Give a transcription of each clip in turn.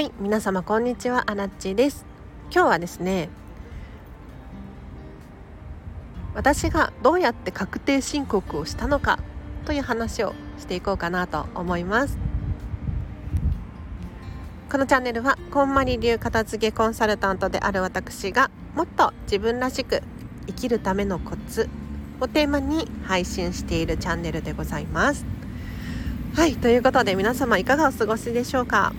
はい皆様こんにちは。アラッチです。今日はですね私がどうやって確定申告をしたのかという話をしていこうかなと思います。このチャンネルはこんまり流片付けコンサルタントである私がもっと自分らしく生きるためのコツをテーマに配信しているチャンネルでございます。はいということで皆様いかがお過ごしでしょうか？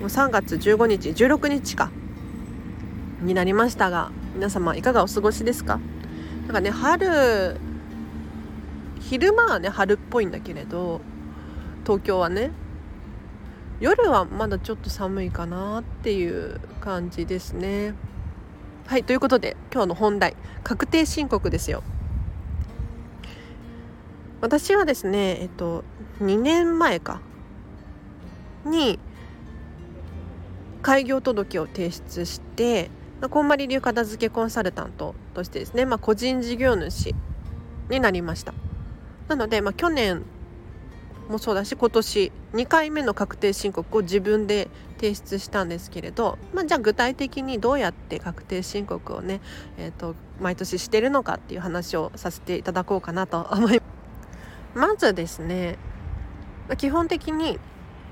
もう3月15日16日か。になりましたが皆様いかがお過ごしですか？なんかね春昼間はね春っぽいんだけれど東京はね夜はまだちょっと寒いかなっていう感じですね。はいということで今日の本題確定申告ですよ。私はですねえっと2年前か。に開業届を提出して、まあ、こんまり流片付けコンサルタントとしてですね、まあ、個人事業主になりましたなので、まあ、去年もそうだし今年2回目の確定申告を自分で提出したんですけれど、まあ、じゃあ具体的にどうやって確定申告をね、えーと、毎年してるのかっていう話をさせていただこうかなと思います。まずですね基本的に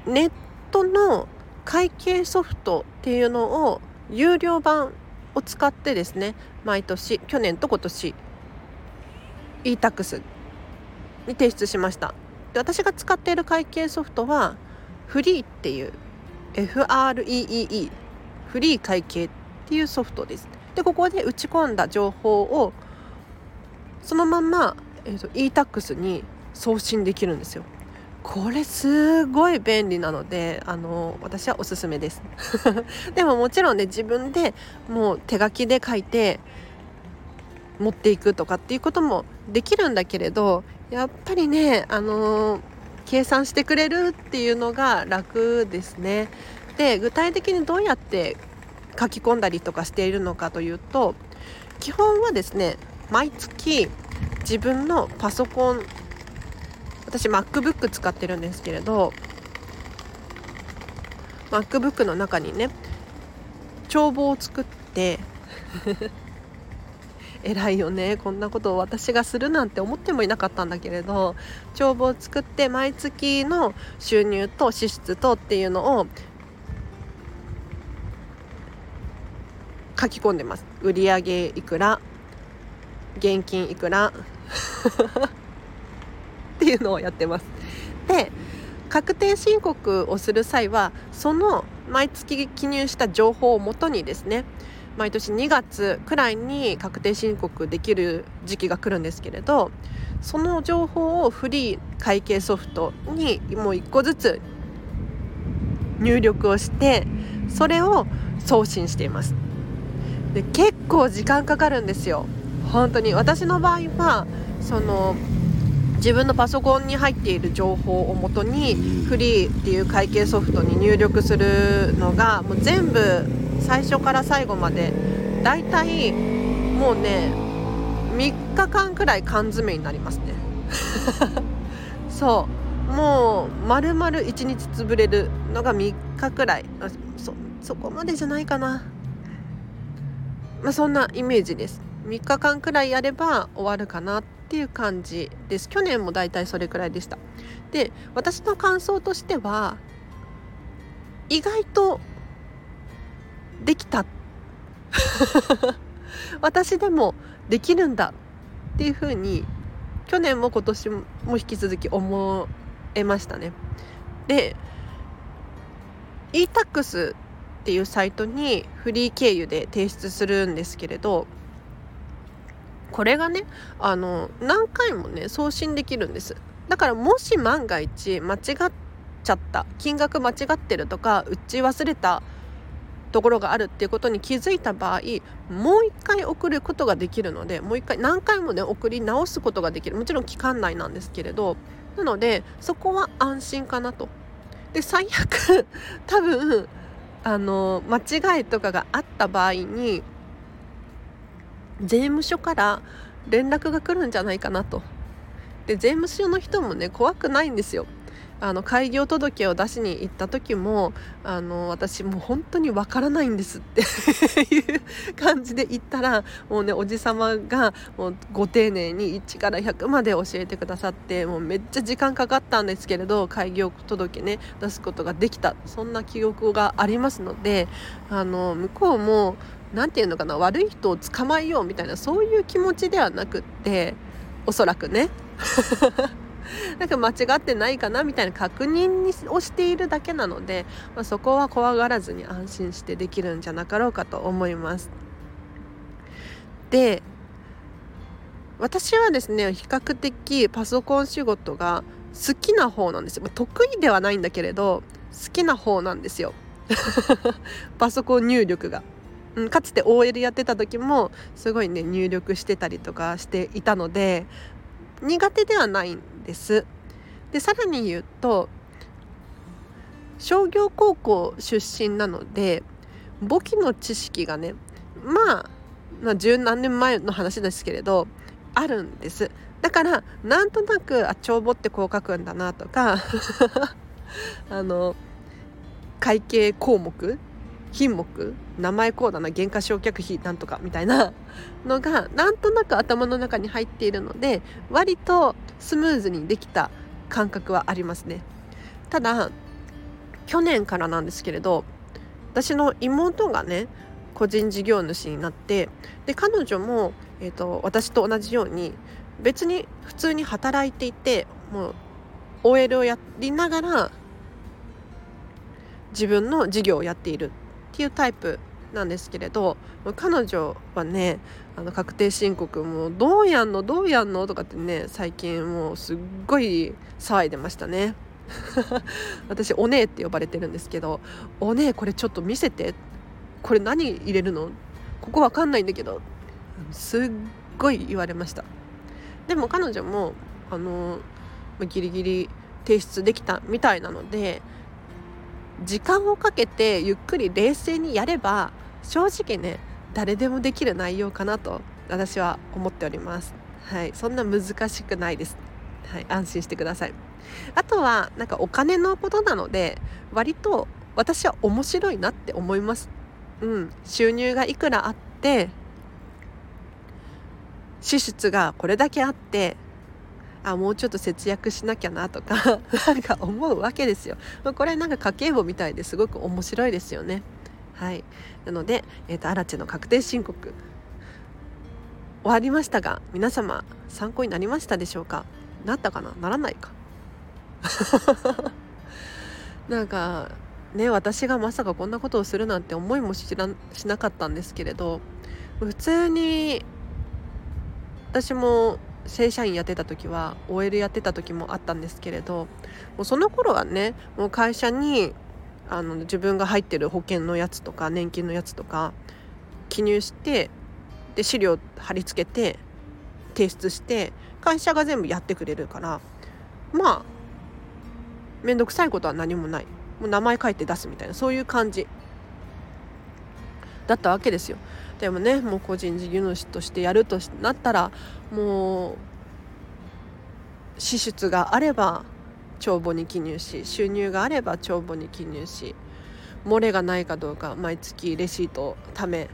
ネットの会計ソフトっていうのを有料版を使ってですね毎年去年と今年 e-tax に提出しました。で私が使っている会計ソフトはフリーっていう FREEE フリー会計っていうソフトです。でここで打ち込んだ情報をそのまま、えーと、と e-tax に送信できるんですよ。これすごい便利なのであの私はおすすめです。でももちろんね自分でもう手書きで書いて持っていくとかっていうこともできるんだけれどやっぱりねあの計算してくれるっていうのが楽ですね。で具体的にどうやって書き込んだりとかしているのかというと基本はですね毎月自分のパソコン私 MacBook 使ってるんですけれど MacBook の中にね帳簿を作って 偉いよねこんなことを私がするなんて思ってもいなかったんだけれど帳簿を作って毎月の収入と支出とっていうのを書き込んでます。売上いくら？現金いくら？いうのをやってます。で確定申告をする際はその毎月記入した情報をもとにですね毎年2月くらいに確定申告できる時期が来るんですけれどその情報をフリー会計ソフトにもう1個ずつ入力をしてそれを送信しています。で結構時間かかるんですよ。本当に。私の場合はその自分のパソコンに入っている情報をもとにフリーっていう会計ソフトに入力するのがもう全部最初から最後までだいたいもうね3日間くらい缶詰になりますね。そう。もう丸々1日潰れるのが3日くらい。そそこまでじゃないかな。まあそんなイメージです。3日間くらいやれば終わるかなってっていう感じです。去年もだいたいそれくらいでした。で私の感想としては意外とできた。私でもできるんだっていうふうに去年も今年も引き続き思えましたね。で e-tax っていうサイトにフリー経由で提出するんですけれどこれがねあの何回もね送信できるんですだからもし万が一間違っちゃった金額間違ってるとか打ち忘れたところがあるっていうことに気づいた場合もう一回送ることができるのでもう一回何回もね送り直すことができるもちろん期間内なんですけれどなのでそこは安心かなと。で最悪多分あの間違いとかがあった場合に税務署から連絡が来るんじゃないかなと。で税務署の人もね怖くないんですよ。あの開業届を出しに行った時もあの私もう本当にわからないんですって いう感じで言ったらもうねおじさまがもうご丁寧に1から100まで教えてくださってもうめっちゃ時間かかったんですけれど開業届ね出すことができた。そんな記憶がありますのであの向こうも何て言うのかな悪い人を捕まえようみたいなそういう気持ちではなくっておそらくね。なんか間違ってないかなみたいな確認をしているだけなので、まあ、そこは怖がらずに安心してできるんじゃなかろうかと思います。で私はですね比較的パソコン仕事が好きな方なんですよ得意ではないんだけれど好きな方なんですよ パソコン入力が。うん、かつて OL やってた時もすごいね入力してたりとかしていたので苦手ではないんです。でさらに言うと商業高校出身なので簿記の知識がねまあまあ十何年前の話ですけれどあるんですだからなんとなくあ帳簿ってこう書くんだなとか あの会計項目品目名前こうだな原価償却費なんとかみたいな のがなんとなく頭の中に入っているので割とスムーズにできた感覚はありますね。ただ去年からなんですけれど私の妹がね個人事業主になってで彼女も、えーと、私と同じように別に普通に働いていてもう OL をやりながら自分の事業をやっている。っていうタイプなんですけれど彼女はねあの確定申告もどうやんの？どうやんの？とかってね最近もうすっごい騒いでましたね。私お姉って呼ばれてるんですけどお姉これちょっと見せて。これ何入れるのここわかんないんだけどすっごい言われました。でも彼女もあのギリギリ提出できたみたいなので時間をかけてゆっくり冷静にやれば正直ね誰でもできる内容かなと私は思っております。はい。そんな難しくないです。はい。安心してください。あとはなんかお金のことなので割と私は面白いなって思います。うん。収入がいくらあって支出がこれだけあってあもうちょっと節約しなきゃなとか なんか思うわけですよ。これなんか家計簿みたいですごく面白いですよね。はい。なので、えーと、アラチェの確定申告。終わりましたが皆様参考になりましたでしょうか？なったかな？ならないか？なんかね私がまさかこんなことをするなんて思いもしらしなかったんですけれど普通に私も正社員やってた時は OL やってた時もあったんですけれどもうその頃はねもう会社にあの自分が入ってる保険のやつとか年金のやつとか記入してで資料貼り付けて提出して会社が全部やってくれるからまあ面倒くさいことは何もない。もう名前書いて出すみたいなそういう感じ。だったわけですよ。でもねもう個人事業主としてやるとなったらもう支出があれば帳簿に記入し収入があれば帳簿に記入し漏れがないかどうか毎月レシートをため。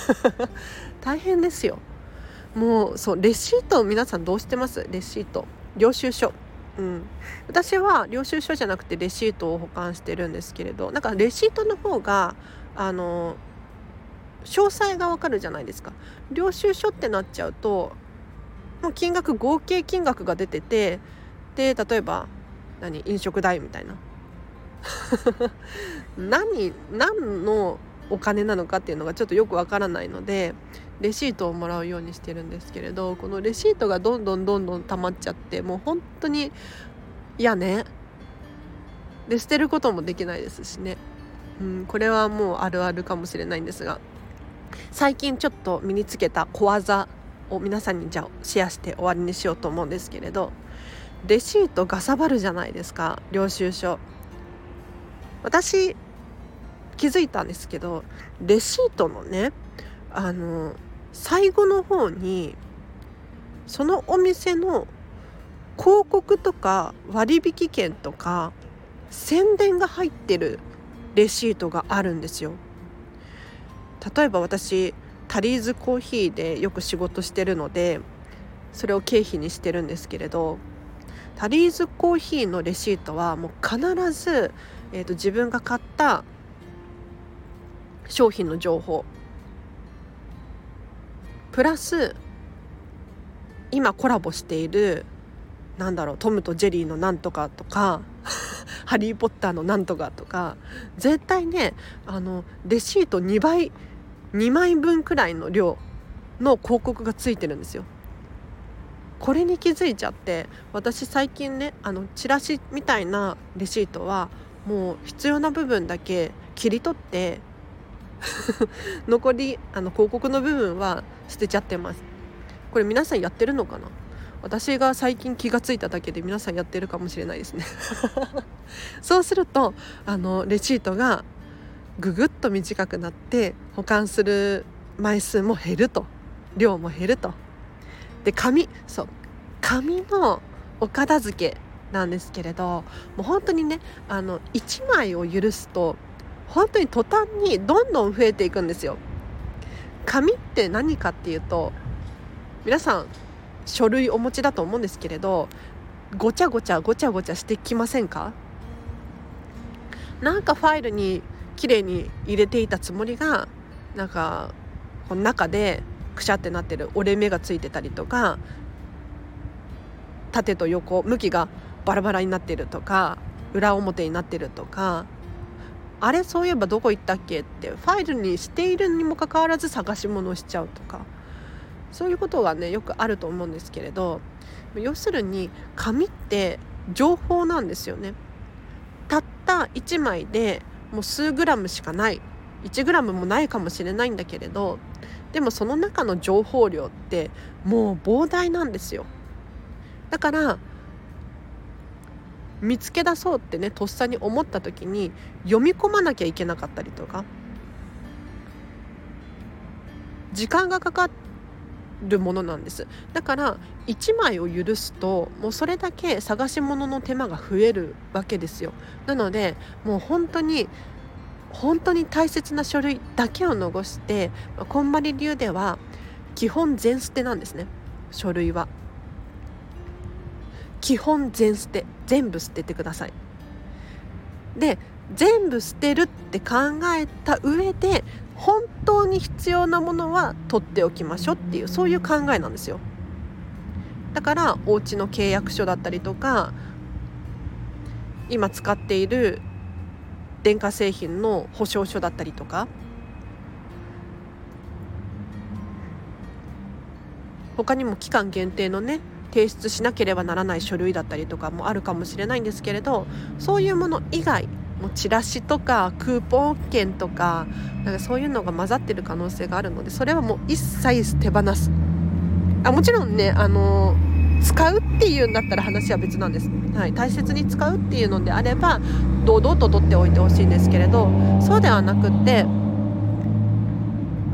大変ですよ。もうそうレシートを皆さんどうしてます？レシート。領収書。うん、私は領収書じゃなくてレシートを保管してるんですけれどなんかレシートの方があの詳細がわかるじゃないですか。領収書ってなっちゃうともう金額合計金額が出ててで例えば何飲食代みたいな。何何のお金なのかっていうのがちょっとよくわからないのでレシートをもらうようにしてるんですけれどこのレシートがどんどんどんどん溜まっちゃってもう本当に嫌ね。で捨てることもできないですしね、うん、これはもうあるあるかもしれないんですが。最近ちょっと身につけた小技を皆さんにじゃあシェアして終わりにしようと思うんですけれどレシートがさばるじゃないですか領収書。私気づいたんですけどレシートのねあの最後の方にそのお店の広告とか割引券とか宣伝が入ってるレシートがあるんですよ。例えば私タリーズコーヒーでよく仕事してるのでそれを経費にしてるんですけれどタリーズコーヒーのレシートはもう必ず、えーと、自分が買った商品の情報プラス今コラボしているなんだろうトムとジェリーのなんとかとかハリー・ポッターのなんとかとか絶対ねあのレシート2倍2枚分くらいの量の広告がついてるんですよ。これに気づいちゃって私最近ねあのチラシみたいなレシートはもう必要な部分だけ切り取って 残りあの広告の部分は捨てちゃってます。これ皆さんやってるのかな？私が最近気が付いただけで皆さんやってるかもしれないですね。そうするとあのレシートがぐぐっと短くなって保管する枚数も減ると。量も減ると。で紙そう。紙のお片付けなんですけれどもう本当にねあの1枚を許すと本当に途端にどんどん増えていくんですよ。紙って何かっていうと皆さん書類お持ちだと思うんですけれどごちゃごちゃごちゃごちゃしてきませんか？なんかファイルに綺麗に入れていたつもりがなんかこの中でくしゃってなってる折れ目がついてたりとか縦と横向きがバラバラになってるとか裏表になってるとかあれそういえばどこ行ったっけってファイルにしているにもかかわらず探し物をしちゃうとかそういうことがねよくあると思うんですけれど要するに紙って情報なんですよね。たった1枚でもう数グラムしかない。1グラムもないかもしれないんだけれどでもその中の情報量ってもう膨大なんですよ。だから見つけ出そうってねとっさに思った時に読み込まなきゃいけなかったりとか時間がかかってるものなんです。だから1枚を許すともうそれだけ探し物の手間が増えるわけですよ。なのでもう本当に本当に大切な書類だけを残してこんまり流では基本全捨てなんですね。書類は。基本全捨て。全部捨ててください。で全部捨てるって考えた上で本当に必要なものは取っておきましょうっていうそういう考えなんですよ。だからお家の契約書だったりとか今使っている電化製品の保証書だったりとか他にも期間限定のね提出しなければならない書類だったりとかもあるかもしれないんですけれどそういうもの以外もうチラシとかクーポン券とかなんかそういうのが混ざってる可能性があるのでそれはもう一切手放す。あもちろんねあの使うっていうんだったら話は別なんです、はい、大切に使うっていうのであれば堂々と取っておいてほしいんですけれどそうではなくって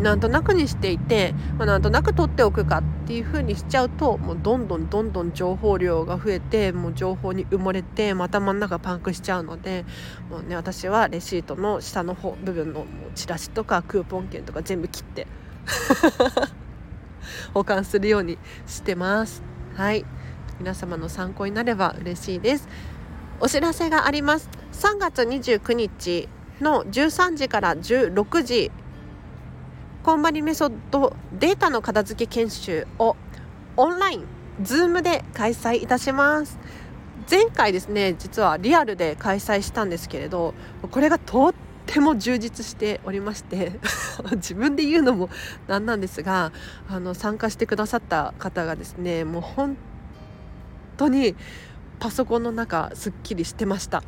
なんとなくにしていて、まあ、なんとなく取っておくかっていう風にしちゃうともうどんどんどんどん情報量が増えてもう情報に埋もれてまた真ん中パンクしちゃうのでもう、ね、私はレシートの下の方部分のチラシとかクーポン券とか全部切って 保管するようにしてます。はい。皆様の参考になれば嬉しいです。お知らせがあります。3月29日の13時から16時コンバリメソッドデータの片付け研修をオンライン Zoom で開催いたします。前回ですね実はリアルで開催したんですけれどこれがとっても充実しておりまして 自分で言うのもなんなんですがあの参加してくださった方がですねもう本当にパソコンの中すっきりしてました。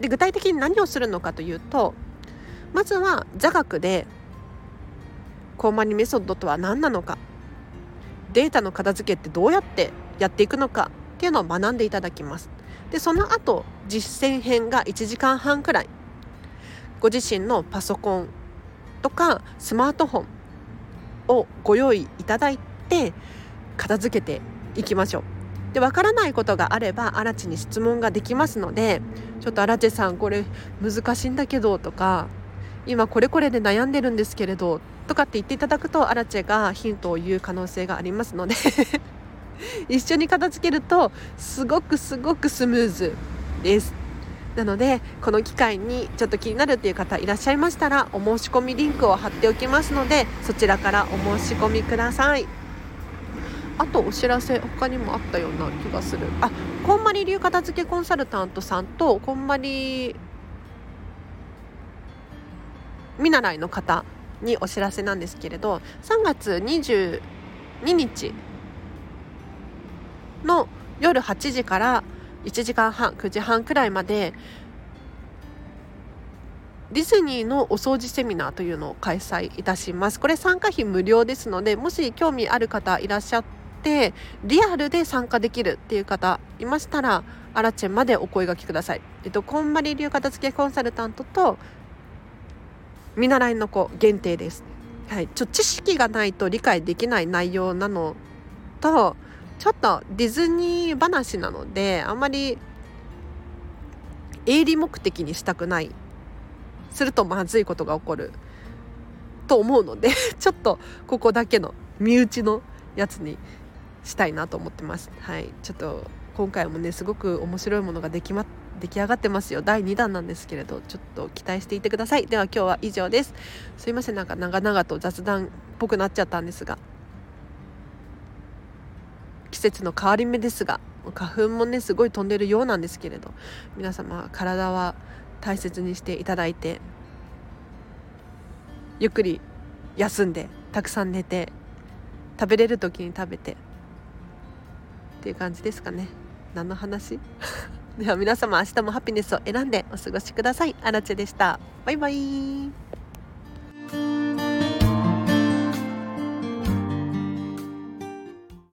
で具体的に何をするのかというとまずは座学でコーマニメソッドとは何なのかデータの片付けってどうやってやっていくのかっていうのを学んでいただきます。でその後実践編が1時間半くらい。ご自身のパソコンとかスマートフォンをご用意いただいて片付けていきましょう。でわからないことがあればアラチに質問ができますのでちょっとアラチェさんこれ難しいんだけどとか今これこれで悩んでるんですけれどとかって言っていただくとアラチェがヒントを言う可能性がありますので 一緒に片付けるとすごくすごくスムーズです。なのでこの機会にちょっと気になるっていう方いらっしゃいましたらお申し込みリンクを貼っておきますのでそちらからお申し込みください。あとお知らせ他にもあったような気がする。あこんまり流片付けコンサルタントさんとこんまり見習いの方にお知らせなんですけれど3月22日の夜8時から1時間半9時半くらいまでディズニーのお掃除セミナーというのを開催いたします。これ参加費無料ですのでもし興味ある方いらっしゃってリアルで参加できるっていう方いましたらアラチェンまでお声がけください。えっとこんまり流片付けコンサルタントと見習いの子限定です。はい。ちょ知識がないと理解できない内容なのとちょっとディズニー話なのであんまり営利目的にしたくない。するとまずいことが起こる。と思うので ちょっとここだけの身内のやつにしたいなと思ってます。はい。ちょっと今回もねすごく面白いものができま出来上がってますよ。第2弾なんですけれどちょっと期待していてください。では今日は以上です。すいません。なんか長々と雑談っぽくなっちゃったんですが。季節の変わり目ですが花粉もねすごい飛んでるようなんですけれど。皆様体は大切にしていただいてゆっくり休んでたくさん寝て食べれる時に食べて。っていう感じですかね。何の話？では皆様明日もハピネスを選んでお過ごしください。あらちでした。バイバイ。